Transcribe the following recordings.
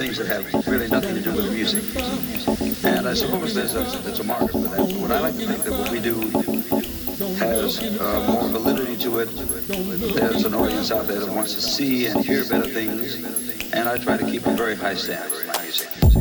things that have really nothing to do with music. And I suppose there's a, there's a market for that. But what I like to think that what we do has uh, more validity to it. There's an audience out there that wants to see and hear better things. And I try to keep a very high standard in my music.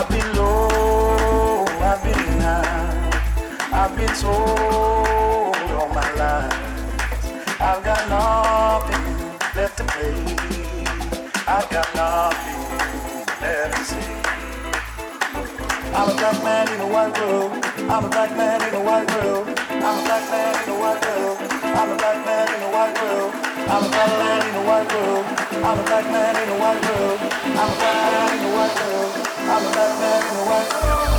I've been low, I've been high, I've been told all my life. I've got nothing left to pay. I've got nothing left to say. I'm a black man in a white world. I'm a black man in a white world. I'm a black man in a white world. I'm a black man in a white world. I'm a black man in a white world. I'm a black man in a white world. I'm a black man in a white world. I'm a black man in a white world.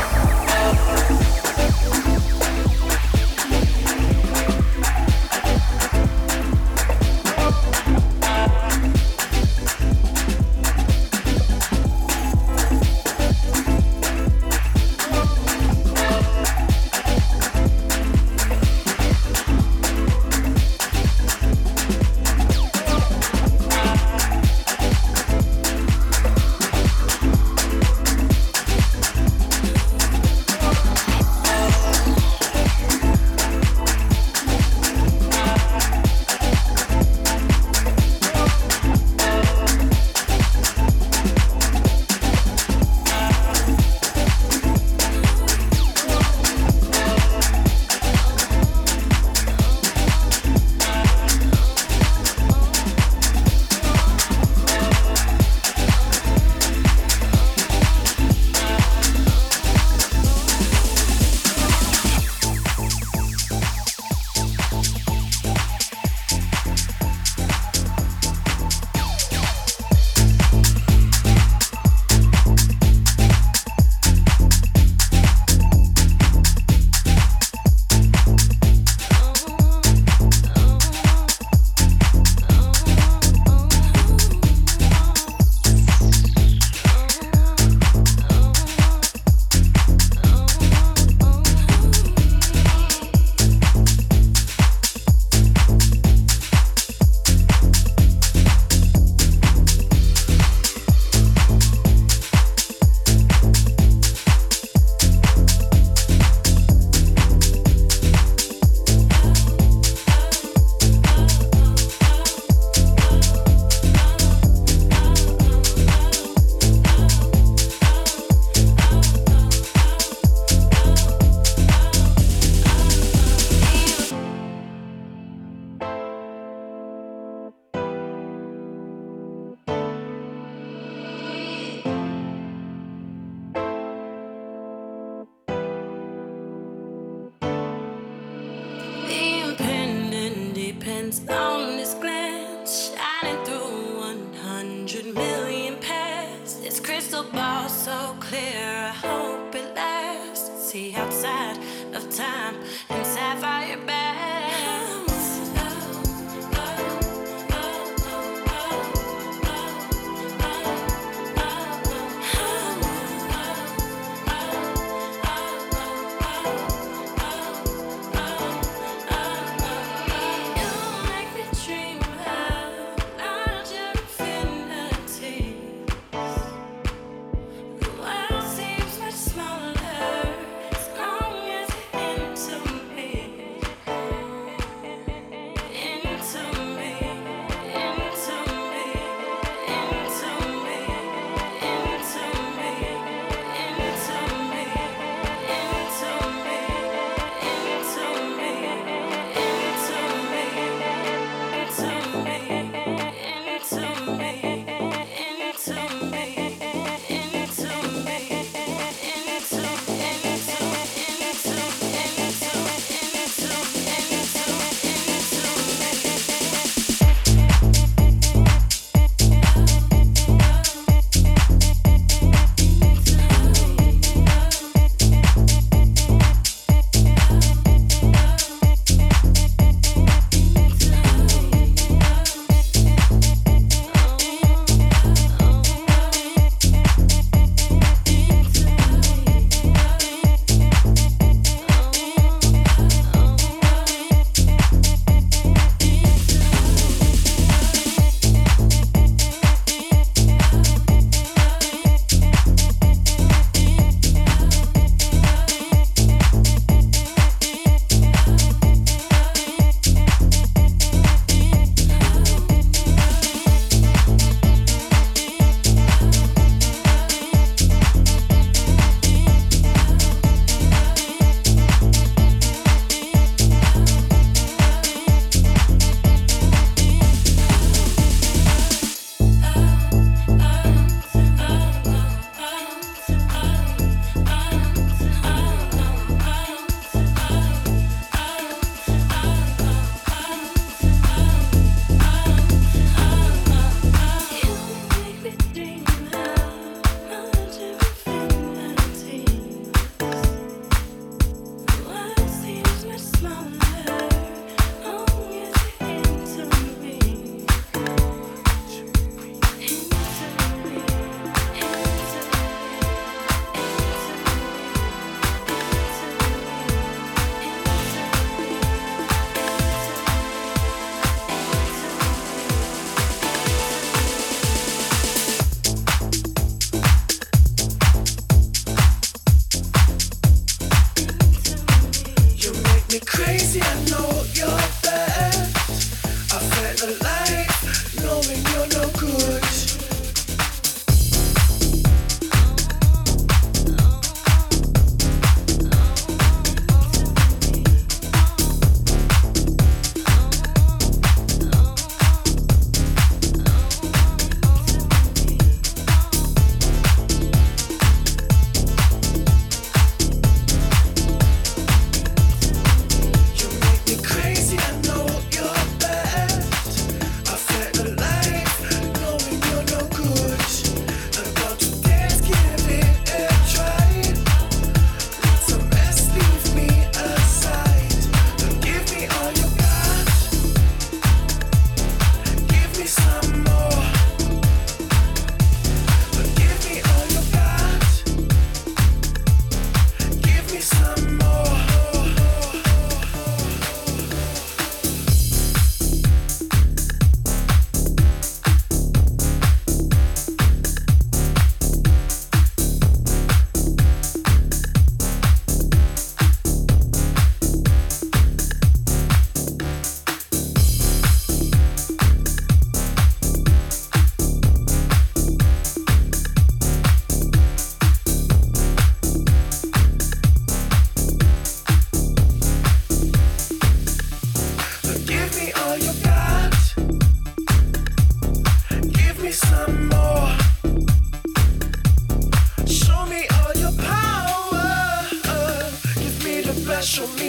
special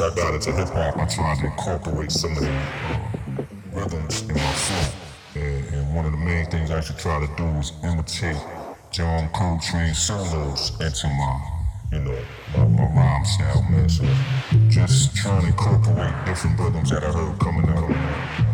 once I got into hip hop, I tried to incorporate some of the uh, rhythms in my flow. And, and one of the main things I should try to do is imitate John Coltrane solos into my, you know, my, my rhyme style, man. So just trying to incorporate different rhythms that I heard coming out.